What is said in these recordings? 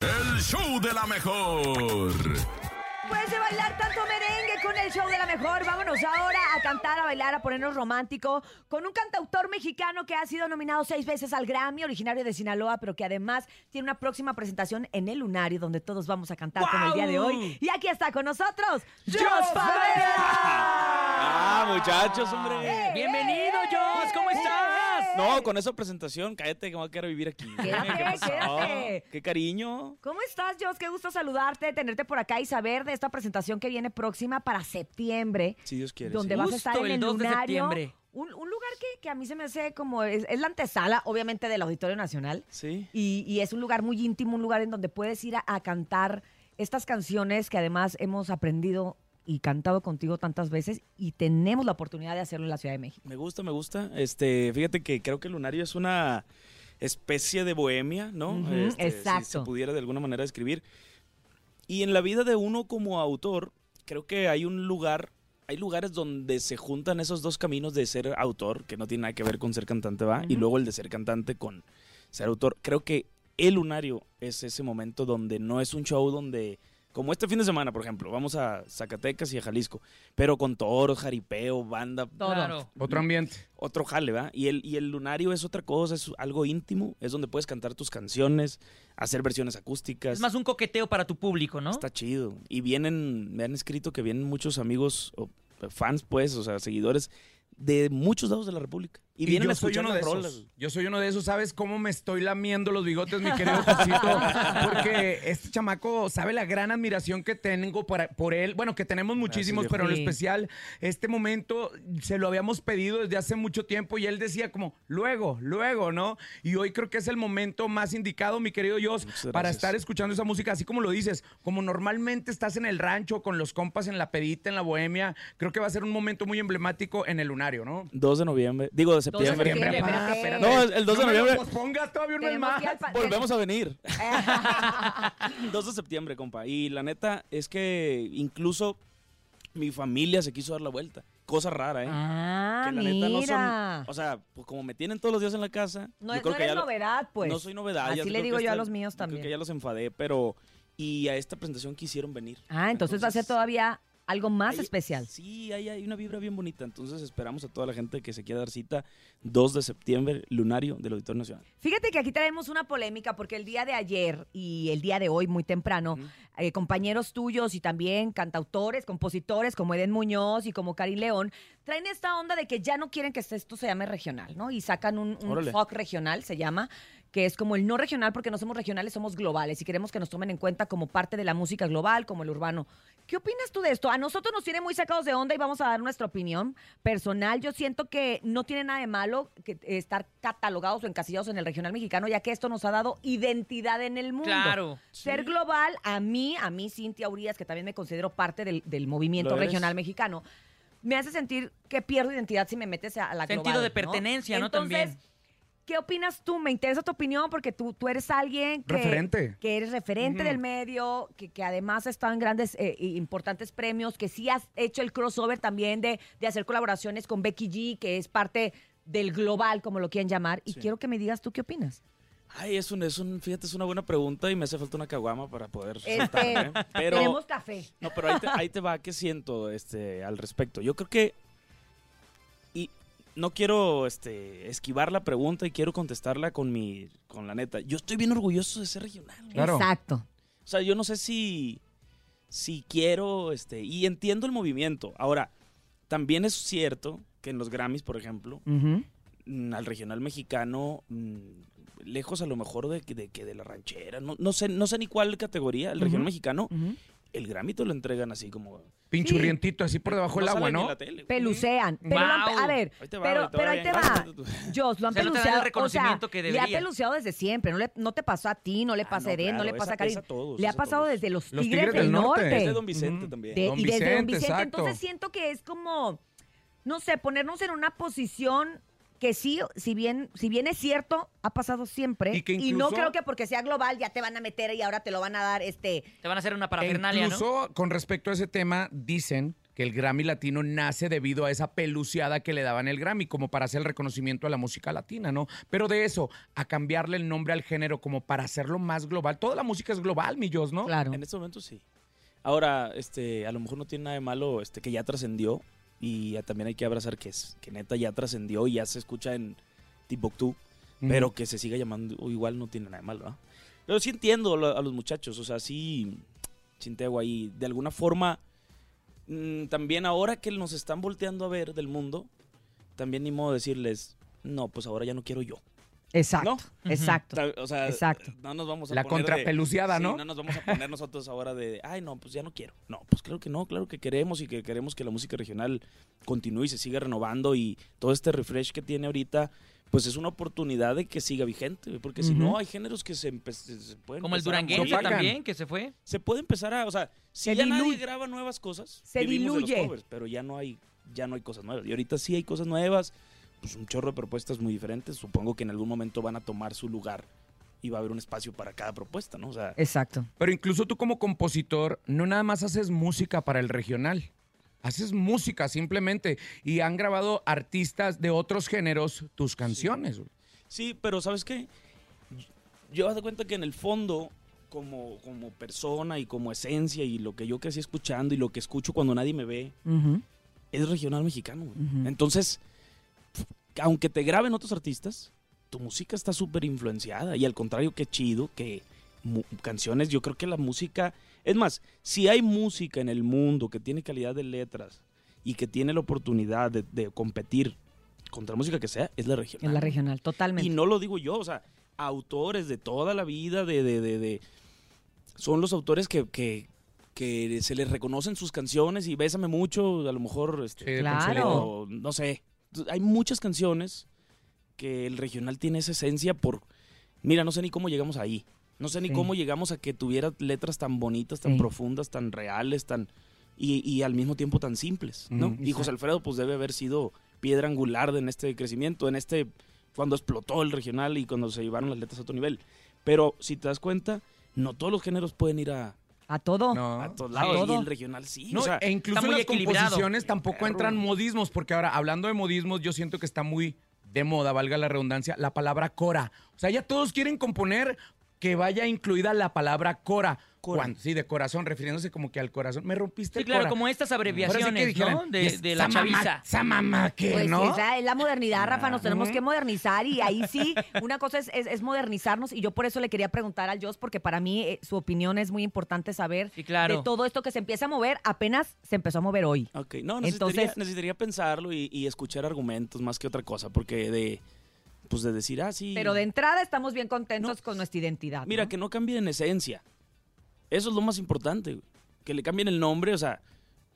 El show de la mejor. Después de bailar tanto merengue con el show de la mejor, vámonos ahora a cantar, a bailar, a ponernos romántico con un cantautor mexicano que ha sido nominado seis veces al Grammy, originario de Sinaloa, pero que además tiene una próxima presentación en el Lunario, donde todos vamos a cantar con el día de hoy. Y aquí está con nosotros, Jos Favela. Ah, muchachos, hombre. ¡Eh! Bienvenido, Joss, ¿cómo estás? No, con esa presentación, cállate que me voy a quedar a vivir aquí. Quédate, ¿Qué pasó? quédate. Qué cariño. ¿Cómo estás, Jos? Qué gusto saludarte, tenerte por acá y saber de esta presentación que viene próxima para septiembre. Si Dios quiere. donde sí. vas a estar en el el 2 de septiembre. Un, un lugar que, que a mí se me hace como, es, es la antesala, obviamente, del Auditorio Nacional. Sí. Y, y es un lugar muy íntimo, un lugar en donde puedes ir a, a cantar estas canciones que además hemos aprendido y cantado contigo tantas veces y tenemos la oportunidad de hacerlo en la Ciudad de México. Me gusta, me gusta. Este, fíjate que creo que el Lunario es una especie de bohemia, ¿no? Ujú, Este, Si exacto. se pudiera de alguna manera describir. Y en la vida de uno como autor, creo que hay un lugar, hay lugares donde se juntan esos dos caminos de ser autor, que no tiene nada que ver con ser cantante, ¿va? Y Ujú. luego el de ser cantante con ser autor. Creo que el Lunario es ese momento donde no es un show donde como este fin de semana, por ejemplo, vamos a Zacatecas y a Jalisco, pero con toros, jaripeo, banda, Todo. Claro. Otro ambiente. otro jale, ¿va? Y el, y el lunario es otra cosa, es algo íntimo, es donde puedes cantar tus canciones, hacer versiones acústicas. Es más un coqueteo para tu público, ¿no? Está chido. Y vienen, me han escrito que vienen muchos amigos, o fans, pues, o sea, seguidores de muchos lados de la República. Y, Y, vienen yo soy uno de esos. rolas. Yo soy uno de esos. ¿Sabes cómo me estoy lamiendo los bigotes, mi querido Josito? Porque este chamaco sabe la gran admiración que tengo para, por él. Bueno, que tenemos muchísimos, pero en especial, este momento se lo habíamos pedido desde hace mucho tiempo y él decía como, luego, luego, ¿no? Y hoy creo que es el momento más indicado, mi querido Jos, Muchas para estar escuchando esa música, así como lo dices, como normalmente estás en el rancho con los compas en la pedita, en la bohemia, creo que va a ser un momento muy emblemático en el lunario, ¿no? 2 de noviembre, digo de 2 de septiembre. septiembre, papá, espérate. No, el- el 2 de noviembre. pospongas todavía un mes Tenemos más. que ir al pa- Volvemos a venir. 2 de septiembre, compa. Y la neta es que incluso mi familia se quiso dar la vuelta. Cosa rara, ¿eh? Ah, que la neta no mira. son. O sea, pues como me tienen todos los días en la casa. no yo es, creo no que eres ya lo- novedad, pues. No soy novedad. ya Así le creo digo que yo a los míos creo también. que ya los enfadé, pero. Y a esta presentación quisieron venir. Ah, entonces, va a ser todavía algo más Hay- especial. Sí, hay, hay una vibra bien bonita. Entonces esperamos a toda la gente que se quiera dar cita 2 de septiembre, lunario del Auditorio Nacional. Fíjate que aquí traemos una polémica porque el día de ayer y el día de hoy, muy temprano, eh, compañeros tuyos y también cantautores, compositores como Eden Muñoz y como Karin León, traen esta onda de que ya no quieren que esto se llame regional, ¿no? Y sacan un, un folk regional, se llama, que es como el no regional porque no somos regionales, somos globales y queremos que nos tomen en cuenta como parte de la música global, como el urbano. ¿Qué opinas tú de esto? A nosotros nos tiene muy sacados de onda y vamos a dar nuestra opinión personal. Yo siento que no tiene nada de malo que estar catalogados o encasillados en el regional mexicano, ya que esto nos ha dado identidad en el mundo. Claro. Ser global, a mí, a mí, Cintia Urias, que también me considero parte del, del movimiento ¿Lo eres? regional mexicano, me hace sentir que pierdo identidad si me metes a la Sentido global, de pertenencia, ¿no? Entonces, También. ¿Qué opinas tú? Me interesa tu opinión porque tú, tú eres alguien que, Referente. que eres referente del medio, que, que además ha estado en grandes e importantes premios, que sí has hecho el crossover también de, de hacer colaboraciones con Becky G, que es parte del global, como lo quieran llamar. Y Sí. quiero que me digas tú qué opinas. Ay, es un, es un, fíjate, es una buena pregunta y me hace falta una caguama para poder Este, soltarme. Pero, Tenemos café. no, pero ahí te, ahí te va, ¿qué siento este, al respecto? Yo creo que, y no quiero este, esquivar la pregunta y quiero contestarla con mi, con la neta. Yo estoy bien orgulloso de ser regional. Claro. Exacto. O sea, yo no sé si, si quiero, este, y entiendo el movimiento. Ahora, también es cierto que en los Grammys, por ejemplo, mm, al regional mexicano, mm, lejos a lo mejor de, que- de de la ranchera, no, no sé, no sé ni cuál categoría, el regional mexicano, Ujú. el Grammy te lo entregan así como Pinchurrientito, así por debajo del no agua, ¿no? tele. Pelucean. Pero han a ver, Ahí te va, pero, pero ahí te va. Jos, lo han O sea, no el peluceado. o sea, que le ha peluceado desde siempre. No, le, no te pasó a ti, no le Ah, pasa a no, Eden, no claro, le pasa a a todos, le ha a pasado todos. desde los Los Tigres, Tigres del del Norte. Norte. Es de Don Vicente también. De- Don y desde Don Vicente, Vicente. exacto. Entonces siento que es como, no sé, ponernos en una posición que sí, si bien, si bien es cierto, ha pasado siempre. Y que no incluso- creo que porque sea global ya te van a meter y ahora te lo van a dar este. Te van a hacer una parafernalia, ¿no? incluso con respecto a ese tema, dicen que el Grammy latino nace debido a esa peluciada que le daban el Grammy, como para hacer el reconocimiento a la música latina, ¿no? Pero de eso, a cambiarle el nombre al género como para hacerlo más global. Toda la música es global, millos, ¿no? Claro. En este momento sí. Ahora, este, a lo mejor no tiene nada de malo este, que ya trascendió y ya también hay que abrazar que es que neta ya trascendió y ya se escucha en Timbuktu, pero que se siga llamando igual no tiene nada de malo, ¿verdad? Pero sí entiendo a los muchachos, o sea, sí chinteo ahí. De alguna forma, mm, también ahora que nos están volteando a ver del mundo, también ni modo de decirles, no, pues ahora ya no quiero yo. Exacto, ¿No? exacto. O sea, Exacto. no nos vamos a La poner de- contrapeluciada, Sí, ¿no? no nos vamos a poner nosotros ahora de, ay, no, pues ya no quiero. No, pues claro que no, claro que queremos y que queremos que la música regional continúe y se siga renovando y todo este refresh que tiene ahorita, pues es una oportunidad de que siga vigente, porque si no hay géneros que se, se pueden Como el duranguense también, que se fue. se puede empezar a, o sea, si Se ya diluye. nadie graba nuevas cosas, Se vivimos de los diluye. covers, pero ya no hay ya no hay cosas nuevas. Y ahorita sí hay cosas nuevas, pues un chorro de propuestas muy diferentes. Supongo que en algún momento van a tomar su lugar y va a haber un espacio para cada propuesta, ¿no? O sea, Exacto. Pero incluso tú como compositor, no nada más haces música para el regional. Haces música simplemente. Y han grabado artistas de otros géneros tus canciones. Sí, pero ¿sabes qué? Yo de cuenta que en el fondo, como, como persona y como esencia y lo que yo crecí escuchando y lo que escucho cuando nadie me ve, es regional mexicano. Entonces, aunque te graben otros artistas, tu música está súper influenciada. Y al contrario, qué chido que canciones, yo creo que la música... Es más, si hay música en el mundo que tiene calidad de letras y que tiene la oportunidad de, de competir contra música que sea, es la regional. En la regional, totalmente. Y no lo digo yo, o sea, autores de toda la vida, de, de, de, de- son los autores que, que, que se les reconocen sus canciones y Bésame mucho, a lo mejor, este, Claro. Consuelo. no sé. Hay muchas canciones que el regional tiene esa esencia por, mira, no sé ni cómo llegamos ahí. No sé ni Sí. cómo llegamos a que tuviera letras tan bonitas, tan Sí. profundas, tan reales, tan y, y al mismo tiempo tan simples, ¿no? Y José Alfredo pues debe haber sido piedra angular de- en este crecimiento, en este cuando explotó el regional y cuando se llevaron las letras a otro nivel. Pero si te das cuenta, no todos los géneros pueden ir a, A todo. No. a todos a lados y todo. el regional sí. No, o sea, e incluso en las composiciones tampoco Perro. entran modismos, porque ahora, hablando de modismos, yo siento que está muy de moda, valga la redundancia, la palabra cora. O sea, ya todos quieren componer que vaya incluida la palabra cora. Cora. Cuando- sí, de corazón, refiriéndose como que al corazón. Me rompiste Sí, el claro, cora. como estas Ahora sí que abreviaciones, dijeran, ¿no? "Y De, de la chaviza. Esa mamá que, Pues ¿no? esa es la modernidad, Rafa, nos tenemos que modernizar y ahí sí, una cosa es, es- es modernizarnos y yo por eso le quería preguntar al Jos porque para mí eh, su opinión es muy importante saber Sí, claro. de todo esto que se empieza a mover, apenas se empezó a mover hoy. Ok, no, necesitaría, Entonces- necesitaría pensarlo y, y escuchar argumentos más que otra cosa, porque de, pues de decir, ah, sí. Pero de entrada estamos bien contentos No. con nuestra identidad. Mira, ¿no? que no cambien en esencia. Eso es lo más importante, güey. Que le cambien el nombre, o sea,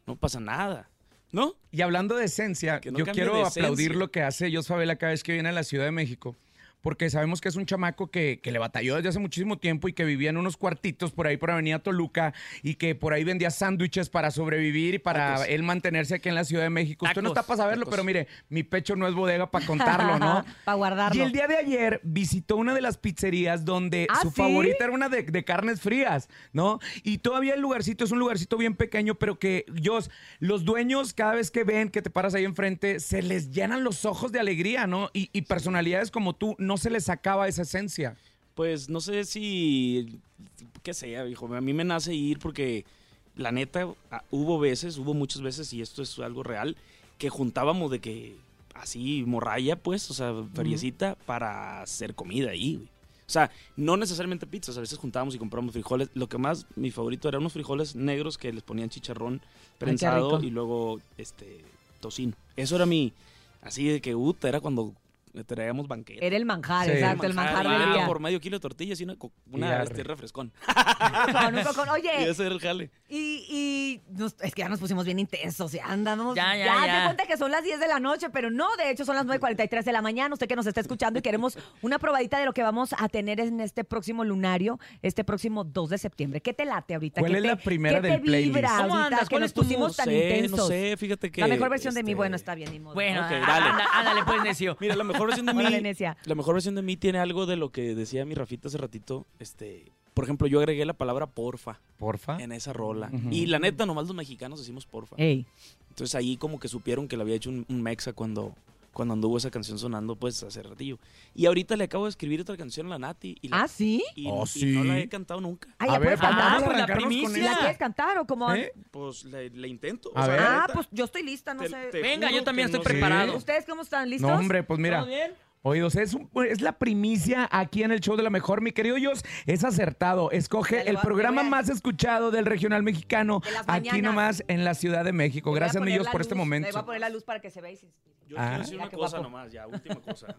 no pasa nada, ¿no? Y hablando de esencia, no yo quiero aplaudir lo que hace Jos Favela cada vez que viene a la Ciudad de México. Porque sabemos que es un chamaco que, que le batalló desde hace muchísimo tiempo y que vivía en unos cuartitos por ahí por Avenida Toluca y que por ahí vendía sándwiches para sobrevivir y para Tacos. él mantenerse aquí en la Ciudad de México. Usted no Tacos, está para saberlo, tacos. pero mire, mi pecho no es bodega para contarlo, ¿no? Para guardarlo. Y el día de ayer visitó una de las pizzerías donde ¿Ah, su sí? favorita era una de, de carnes frías, ¿no? Y todavía el lugarcito es un lugarcito bien pequeño, pero que Dios, los dueños cada vez que ven que te paras ahí enfrente, se les llenan los ojos de alegría, ¿no? Y, y personalidades como tú, no se les acaba esa esencia. Pues no sé si, qué sé, hijo, a mí me nace ir porque la neta, hubo veces, hubo muchas veces, y esto es algo real, que juntábamos de que así morralla, pues, o sea, feriecita para hacer comida ahí, güey. O sea, no necesariamente pizzas, a veces juntábamos y comprábamos frijoles. Lo que más, mi favorito eran unos frijoles negros que les ponían chicharrón prensado y luego este tocino. Eso era mi, así de que, uta, era cuando traíamos banquete. Era el manjar, Sí. exacto, el manjar y del era día. por medio kilo de tortillas y una, Y una arre. este, refrescón. Con un cocón. Y Oye, ese era el jale. y, y nos- es que ya nos pusimos bien intensos, ya andamos. Ya, ya, ya, ya. te cuenta que son las 10 de la noche, pero no, de hecho son las 9.43 de la mañana. Usted que nos está escuchando y queremos una probadita de lo que vamos a tener en este próximo lunario, este próximo 2 de septiembre. ¿Qué te late ahorita? ¿Cuál ¿Qué es te- la primera qué del te playlist? vibra ¿Cómo ahorita andas? que ¿Cuál nos es tu pusimos tan sé, intensos? no sé, fíjate que... La mejor versión de mí, este, bueno, está bien, ni modo. Bueno, Ok, á- dale. ándale pues, necio. Mira, la mejor versión de mí... La mejor versión de mí tiene algo de lo que decía mi Rafita hace ratito. Este, por ejemplo, yo agregué la palabra porfa Porfa. en esa rola. Y la neta, nomás los mexicanos decimos porfa. Ey. Entonces ahí como que supieron que le había hecho un, un mexa cuando, cuando anduvo esa canción sonando pues hace ratillo. Y ahorita le acabo de escribir otra canción a la Nati y, la- ¿Ah, sí? y- Oh, y sí. no la he cantado nunca. Ay, A ¿ya ver, puedes vamos cantar? a pues, la primicia. ¿La quieres cantar o cómo? ¿Eh? Pues le, le intento. A ver. Ah, pues yo estoy lista, no te- sé. te Venga, yo también estoy no preparado. ¿Ustedes cómo están? ¿Listos? No, hombre, pues mira. ¿Todo bien? Oídos, es, un- es la primicia aquí en el show de la mejor. Mi querido Yos, es acertado. Escoge el programa a- más escuchado del regional mexicano De aquí nomás en la Ciudad de México. Gracias, mi la por este Le momento. voy a poner la luz para que se vea y se inspire. Yo Ah. quiero decir Mira una cosa guapo. nomás, ya, última cosa.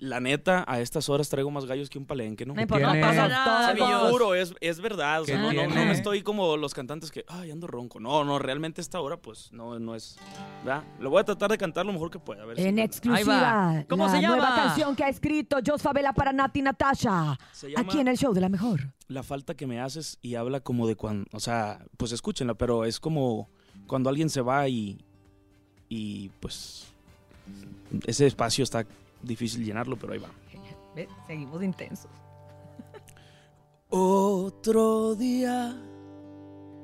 La neta, a estas horas traigo más gallos que un palenque, ¿no? No importa, no pasa No nada. lo juro, es, es verdad. O sea, ¿Qué no, no, no me estoy como los cantantes que, ay, ando ronco. No, no, realmente esta hora, pues, no, no es. ¿verdad? Lo voy a tratar de cantar lo mejor que pueda. A ver si- En Ahí exclusiva, va. ¿Cómo la se llama? nueva canción que ha escrito Jos Favela para Nati Natasha. Se llama Aquí en el show de la mejor. La falta que me haces y habla como de cuando. O sea, pues escúchenla, pero es como cuando alguien se va y. Y pues. Ese espacio está difícil llenarlo, pero ahí va. Ve, Seguimos intensos. Otro día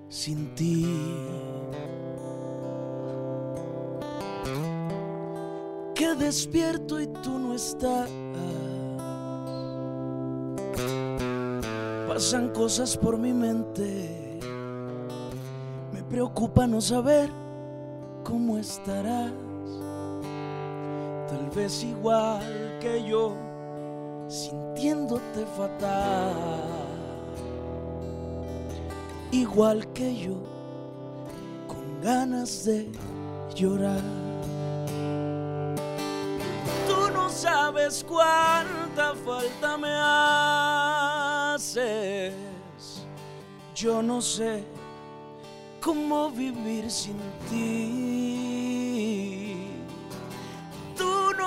sin ti. Que despierto y tú no estás. Pasan cosas por mi mente. Me preocupa no saber cómo estarás. Tal vez igual que yo sintiéndote fatal. Igual que yo, con ganas de llorar. Tú no sabes cuánta falta me haces. Yo no sé cómo vivir sin ti.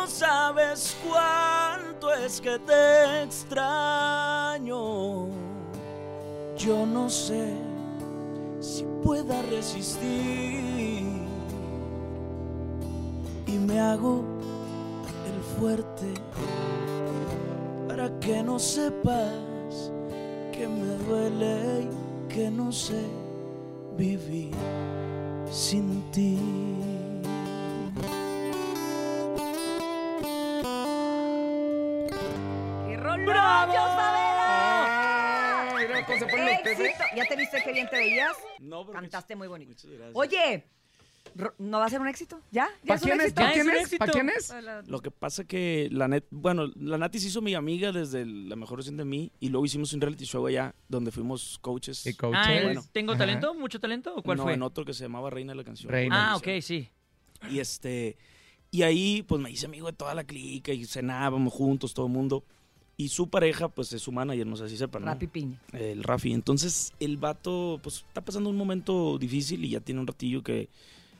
Sabes cuánto es que te extraño. Yo no sé si pueda resistir. Y me hago el fuerte para que no sepas que me duele y que no sé vivir sin ti. Ay, mira cómo se ponen los pies, ¿eh? ¿Ya te viste qué bien te veías? No, pero Cantaste muy bonito. Muchas gracias. Oye, ¿no va a ser un éxito? ¿Ya? ¿Ya ¿Para es un quién es? éxito? Éxito. ¿Para quién es? Lo que pasa que la net, bueno, la Nati se hizo mi amiga desde la mejor versión de mí y luego hicimos un reality show allá donde fuimos coaches. Y coaches. Ah, ¿el Bueno. ¿Tengo Ajá. talento? ¿Mucho talento? ¿O cuál no, fue? en otro que se llamaba Reina de la Canción. Reina. Ah, ok, sí. Y este y ahí pues me hice amigo de toda la clica y cenábamos juntos todo el mundo. Y su pareja pues es su manager, no sé si sepan, ¿no? Rapi Piña. El Rafi. Entonces el vato pues está pasando un momento difícil y ya tiene un ratillo que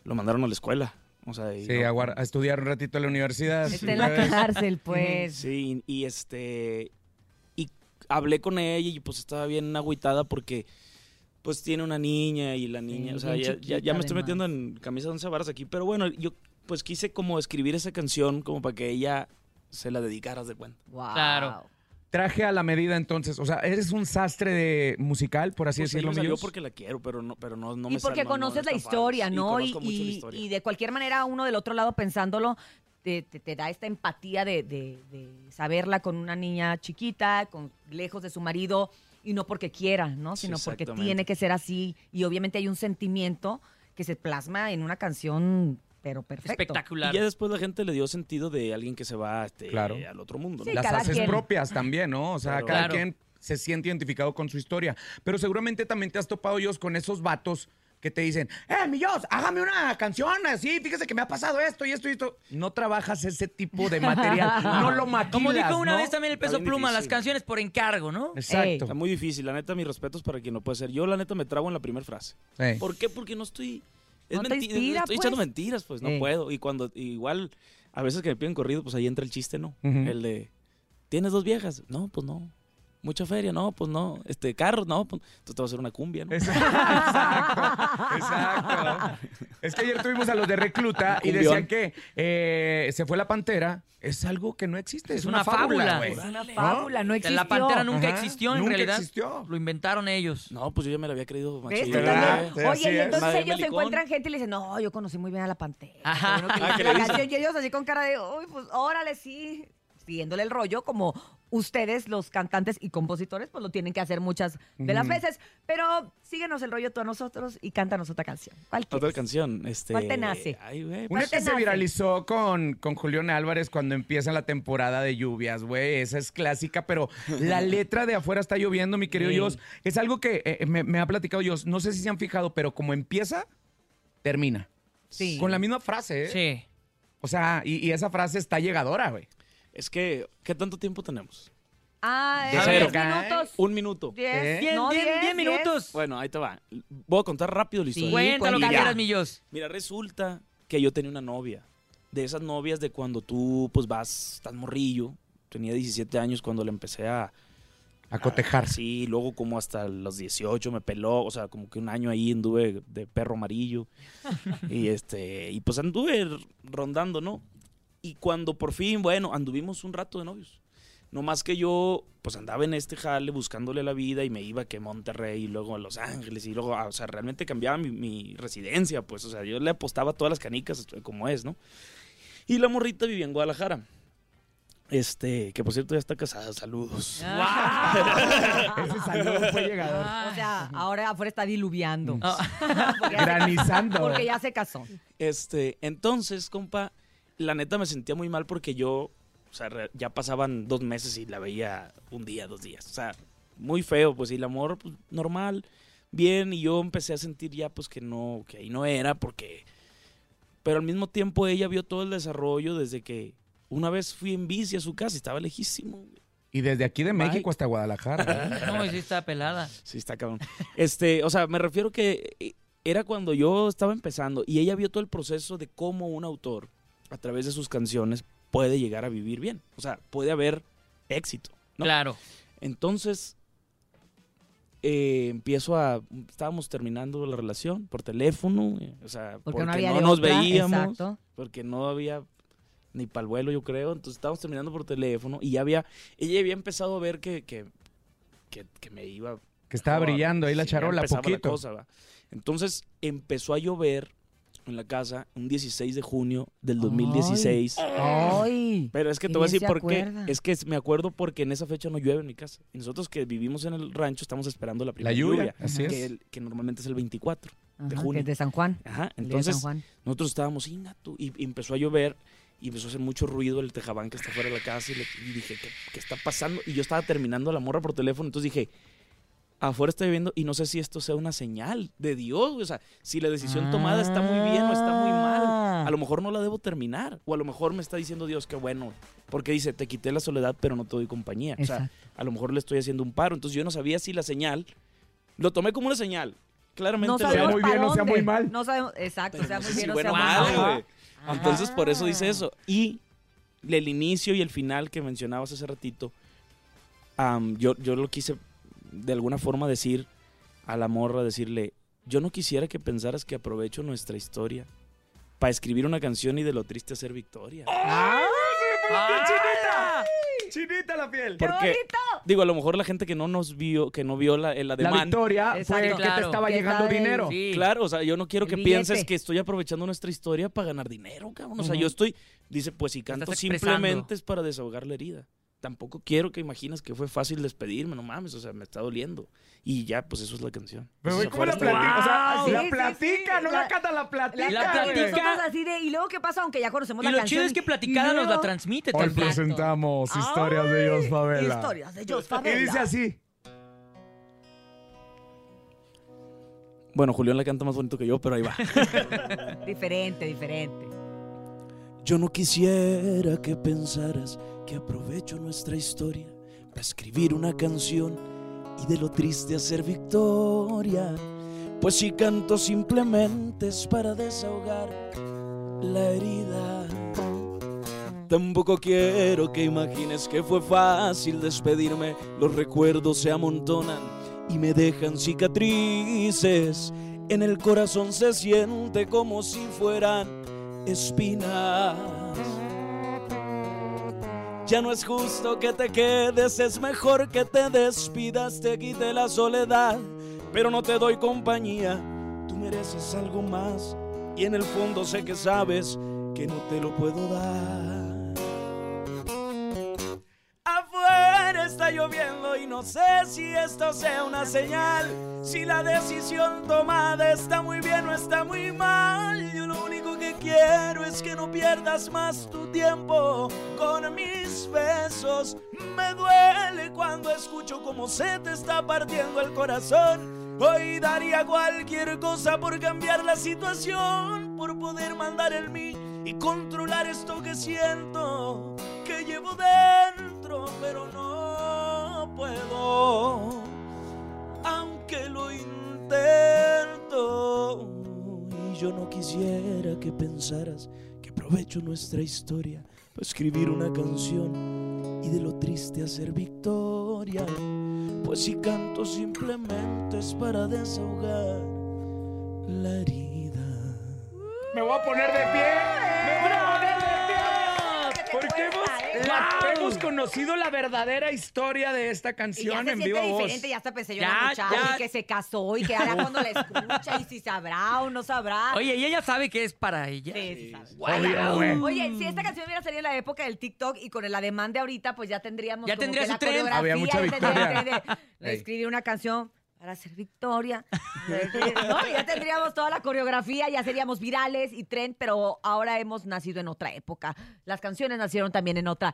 lo mandaron a la escuela. O sea, Sí, no- a, estudiar un ratito en la universidad. Está en la cárcel, pues. Sí, y este. Y hablé con ella y pues estaba bien agüitada porque pues tiene una niña y la niña. Sí, o sea, ya, ya- me estoy además. metiendo en camisa de once varas aquí. Pero bueno, yo pues quise como escribir esa canción como para que ella se la dedicara de cuenta. Wow. Claro. Traje a la medida entonces. O sea, eres un sastre de musical, por así Pues decirlo, me salió Millos? porque la quiero, pero no, pero no, no y me sal- porque no- no- no conoces la historia, Sí, ¿no? Y, conozco mucho la y- historia. y de cualquier manera uno del otro lado pensándolo te, te- te da esta empatía de, de- de saberla con una niña chiquita, con lejos de su marido y no porque quiera, ¿no? Sí, Sino porque tiene que ser así y obviamente hay un sentimiento que se plasma en una canción, pero perfecto. Espectacular. Y ya después la gente le dio sentido de alguien que se va este, Claro. al otro mundo. Sí, ¿no? Las haces quien. propias también, ¿no? O sea, Claro. cada Claro. quien se siente identificado con su historia. Pero seguramente también te has topado, Dios, con esos vatos que te dicen, eh, mi Dios, hágame una canción así, fíjese que me ha pasado esto y esto y esto. No trabajas ese tipo de material, no lo maquilas, Como dijo una ¿no? vez también el peso pluma, las canciones por encargo, ¿no? Exacto. Está muy difícil, la neta, mis respetos para quien lo puede hacer. Yo, la neta, me trago en la primera frase. ¿Por qué? Porque no estoy. Es No te inspira, estoy pues. echando mentiras, pues no Eh. puedo. Y cuando, igual, a veces que me piden corrido, pues ahí entra el chiste, ¿no? El de, ¿tienes dos viejas? No, pues no. Mucha feria, no, pues no. Este, carros, no, pues entonces te va a hacer una cumbia, ¿no? Exacto. Es que ayer tuvimos a los de recluta y Cumbión. decían que eh, se fue la pantera. Es algo que no existe, es, Es una, una fábula, fábula. güey. Es una ¿No? fábula, no existió. La pantera nunca Ajá, existió, en nunca realidad. existió. Lo inventaron ellos. No, pues yo ya me la había creído ¿Ves? machín, Tú ¿Verdad? también. Sí, Oye, y es. entonces Madre ellos se Melicón. encuentran gente y le dicen, no, yo conocí muy bien a la pantera. Ajá. Qué bueno que Ah, hizo ¿qué la le dicen? canción", Y ellos así con cara de, uy, pues órale, sí. Siguiéndole el rollo, como ustedes, los cantantes y compositores, pues lo tienen que hacer muchas de las Ujú. veces. Pero síguenos el rollo tú a nosotros y cántanos otra canción. ¿Cuál Otra canción. Este, ¿Cuál te nace? Ay, güey. Una ¿Cuál que se viralizó con, con Julián Álvarez cuando empieza la temporada de lluvias, güey. Esa es clásica, pero la letra de afuera está lloviendo, mi querido Sí. Dios. Es algo que eh, me, me ha platicado Dios. No sé si se han fijado, pero como empieza, termina. Sí. Con la misma frase, ¿eh? Sí. O sea, y, y esa frase está llegadora, güey. Es que, ¿qué tanto tiempo tenemos? Ah, De eh, cero. minutos. Un minuto. Diez, ¿Eh? Diez, no, diez- diez, diez diez. minutos. Bueno, ahí te va. Voy a contar rápido la historia. Cuenta lo que cuéntala. quieras, millos. Mira, resulta que yo tenía una novia. De esas novias de cuando tú, pues vas tan morrillo. Tenía 17 años cuando le empecé a. A cotejar. Sí, luego como hasta los 18 me peló. O sea, como que un año ahí anduve de perro amarillo. y este. Y pues anduve rondando, ¿no? Y cuando por fin, bueno, anduvimos un rato de novios. No más que yo, pues andaba en este jale buscándole la vida y me iba que a Monterrey y luego a Los Ángeles y luego, ah, o sea, realmente cambiaba mi, mi residencia, pues, o sea, yo le apostaba todas las canicas eh, como es, ¿no? Y la morrita vivía en Guadalajara. Este, que por cierto ya está casada, saludos. Ese saludo fue llegador. O sea, ahora afuera está diluviando. Ah, Porque Granizando. Porque ya se casó. Este, entonces, compa, la neta me sentía muy mal porque yo, o sea, re- ya pasaban dos meses y la veía un día, dos días. O sea, muy feo, pues, y el amor, pues, normal, bien, y yo empecé a sentir ya, pues, que no, que ahí no era, porque... Pero al mismo tiempo ella vio todo el desarrollo desde que una vez fui en bici a su casa y estaba lejísimo. Y desde aquí de. México hasta Guadalajara. ¿eh? no, y sí está pelada. Sí, está cabrón. Este, o sea, me refiero que eh, era cuando yo estaba empezando y ella vio todo el proceso de cómo un autor, a través de sus canciones, puede llegar a vivir bien. O sea, puede haber éxito. ¿no? Claro. Entonces, eh, empiezo a. Estábamos terminando la relación por teléfono, eh, o sea, Porque porque, no había no de nos otra, veíamos, exacto. porque no había ni para el vuelo, yo creo. Entonces, estábamos terminando por teléfono y ya había. Ella había empezado a ver que, que, que, que me iba Que estaba brillando ahí la charola, la poquito. cosa, va. Entonces empezó a llover en la casa un 16 de junio del 2016. ¡Ay! Pero es que te ¿Quién voy a decir por qué. Es que me acuerdo porque en esa fecha no llueve en mi casa. Y nosotros que vivimos en el rancho estamos esperando la primera lluvia, así que, es. el- que normalmente es el 24 de Ajá, que junio. es de San Juan. Ajá. San Entonces Juan. nosotros estábamos y, y empezó a llover y empezó a hacer mucho ruido el tejabán que está fuera de la casa y, le- y dije, ¿qué, qué está pasando? Y yo estaba terminando la morra por teléfono, entonces dije, afuera está lloviendo y no sé si esto sea una señal de Dios, o sea, si la decisión tomada está muy bien o está muy mal. Ah. A lo mejor no la debo terminar, o a lo mejor me está diciendo Dios que bueno, porque dice, te quité la soledad, pero no te doy compañía. O sea, a lo mejor le estoy haciendo un paro, entonces yo no sabía si la señal, lo tomé como una señal. Claramente No sea muy bien o sea muy mal. No sabemos, exacto, pero sea no muy si bien o bueno sea o muy mal, mal. güey. Entonces por eso dice Ah. eso. Y el inicio y el final que mencionabas hace ratito, yo, yo lo quise de alguna forma decir a la morra, decirle, yo no quisiera que pensaras que aprovecho nuestra historia para escribir una canción y de lo triste hacer victoria. ¡Ah! ¡Chinita! ¡Chinita la piel! ¡Qué Porque, bonito! digo, a lo mejor la gente que no nos vio, que no vio la, La ademán. victoria fue Exacto. que te Claro. estaba Que llegando dinero. Sí. Claro, o sea, yo no quiero El que billete. pienses que estoy aprovechando nuestra historia para ganar dinero, cabrón. O sea, Ujú. yo estoy, dice, pues si canto simplemente es para desahogar la herida. Tampoco quiero que imagines que fue fácil despedirme, no mames, o sea, me está doliendo. Y ya, pues eso es la canción. Pero, güey, ¿cómo la platica? O sea, la Sí, platica, sí. no la, La- canta, la platica. La y platica. nosotros así de, ¿y luego qué pasa? Aunque ya conocemos Y la lo canción. chido es que platicada y nos la transmite Hoy también. presentamos Ay, historias de Dios Favela. Historias de Jos Y Favela. dice así. Bueno, Julián la canta más bonito que yo, pero ahí va. Diferente, diferente. Yo no quisiera que pensaras que aprovecho nuestra historia para escribir una canción y de lo triste hacer victoria. Pues si canto simplemente es para desahogar la herida. Tampoco quiero que imagines que fue fácil despedirme. Los recuerdos se amontonan y me dejan cicatrices. En el corazón se siente como si fueran espinas. Ya no es justo que te quedes, es mejor que te despidas, te quite la soledad, pero no te doy compañía. Tú mereces algo más y en el fondo sé que sabes que no te lo puedo dar. Afuera está lloviendo y no sé si esto sea una señal. Si la decisión tomada está muy bien o está muy mal. Yo lo único quiero es que no pierdas más tu tiempo con mis besos. Me duele cuando escucho cómo se te está partiendo el corazón. Hoy daría cualquier cosa por cambiar la situación, por poder mandar el mí y controlar esto que siento, que llevo dentro, pero no puedo, yo no quisiera que pensaras que aprovecho nuestra historia para escribir una canción y de lo triste hacer victoria. Pues si canto simplemente es para desahogar la herida. Me voy a poner de pie. Me voy a poner de pie. Porque la- hemos conocido la verdadera historia de esta Y ya canción se en siente viva voz. diferente, ya hasta pensé yo en Ya, la muchacha que se casó y que ahora cuando la escucha y si sabrá o no sabrá. Oye, y ella sabe que es para ella. Sí, sí sabe. Oye, si esta canción hubiera salido en la época del TikTok y con el ademán de ahorita, pues ya tendríamos Ya como tendría que su la tren. coreografía, Había mucha victoria. de- de escribir una canción para hacer victoria. ¿No? Ya tendríamos toda la coreografía, ya seríamos virales y trend, pero ahora hemos nacido en otra época. Las canciones nacieron también en otra.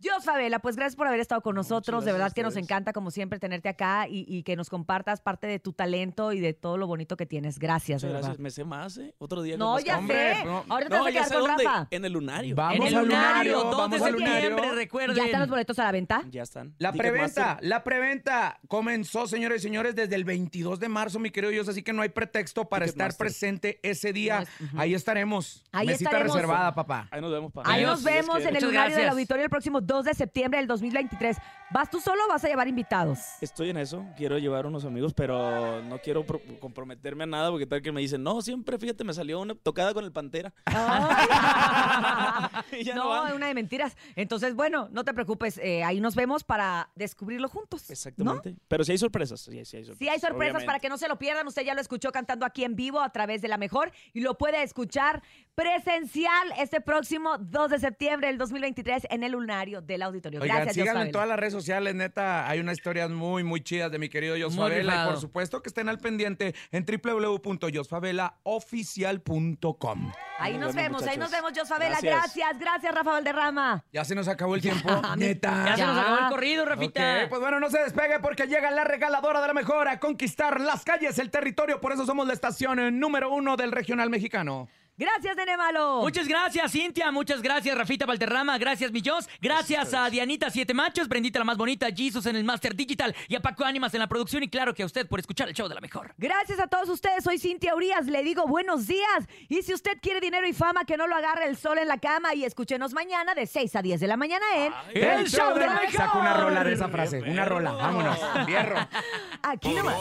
Dios Favela, pues gracias por haber estado con nosotros. De verdad a que nos encanta, como siempre, tenerte acá y, y que nos compartas parte de tu talento y de todo lo bonito que tienes. Gracias, de verdad. gracias. Me sé más, ¿eh? Otro día. No, ya. Hombre, sé. no. Ahorita te vas No, a ya quedar con dónde. Rafa. En el lunario. Vamos en el al lunario, lunario, 2 de vamos al septiembre, lunario. recuerden. ¿Ya están los boletos a la venta? Ya están. La preventa, la preventa comenzó, señores y señores, desde el 22 de marzo, mi querido Dios, así que no hay pretexto para estar presente ese día. Ahí estaremos. Ahí Mesita estaremos. reservada, papá. Ahí nos vemos, pa. Ahí nos vemos en el lunario del auditorio el próximo 2 de septiembre del 2023. ¿Vas tú solo o vas a llevar invitados? Estoy en eso, quiero llevar unos amigos, pero no quiero pro- comprometerme a nada porque tal que me dicen, no, siempre, fíjate, me salió una tocada con el Pantera. Y ya no no, van. es una de mentiras. Entonces, bueno, no te preocupes. eh, ahí nos vemos para descubrirlo juntos. Exactamente. Pero si hay sorpresas, sí, sí hay sorpresas. Sí hay sorpresas obviamente. para que no se lo pierdan. Usted ya lo escuchó cantando aquí en vivo a través de La Mejor y lo puede escuchar presencial este próximo 2 de septiembre del 2023 en el lunario del auditorio. Oigan, Gracias, síganlo Dios en todas las redes sociales, neta. Hay unas historias muy, muy chidas de mi querido Jos Muy Favela. Y por supuesto que estén al pendiente en www.josfavelaoficial.com. Ahí nos Nos vemos, ahí nos vemos, Jos Favela. Gracias. Gracias, gracias, Rafa Valderrama. Ya se nos acabó el tiempo. neta. Ya, se nos acabó el corrido, Rafita. Pues bueno, no se despegue porque llega la regaladora de la mejor a conquistar las calles, el territorio. Por eso somos la estación eh, número uno del regional mexicano. Gracias, Nene Malo. Muchas gracias, Cintia. Muchas gracias, Rafita Valderrama. Gracias, Millos. Gracias a Dianita Siete Machos, Brendita la más bonita, Jesus en el Master Digital y a Paco Ánimas en la producción. Y claro que a usted por escuchar el show de la mejor. Gracias a todos ustedes, soy Cintia Urias, le digo buenos días. Y si usted quiere dinero y fama, que no lo agarre el sol en la cama y escúchenos mañana de 6 a 10 de la mañana en El Show de la Mejor. Saca una rola de esa frase. Una rola. Vámonos. Aquí nomás.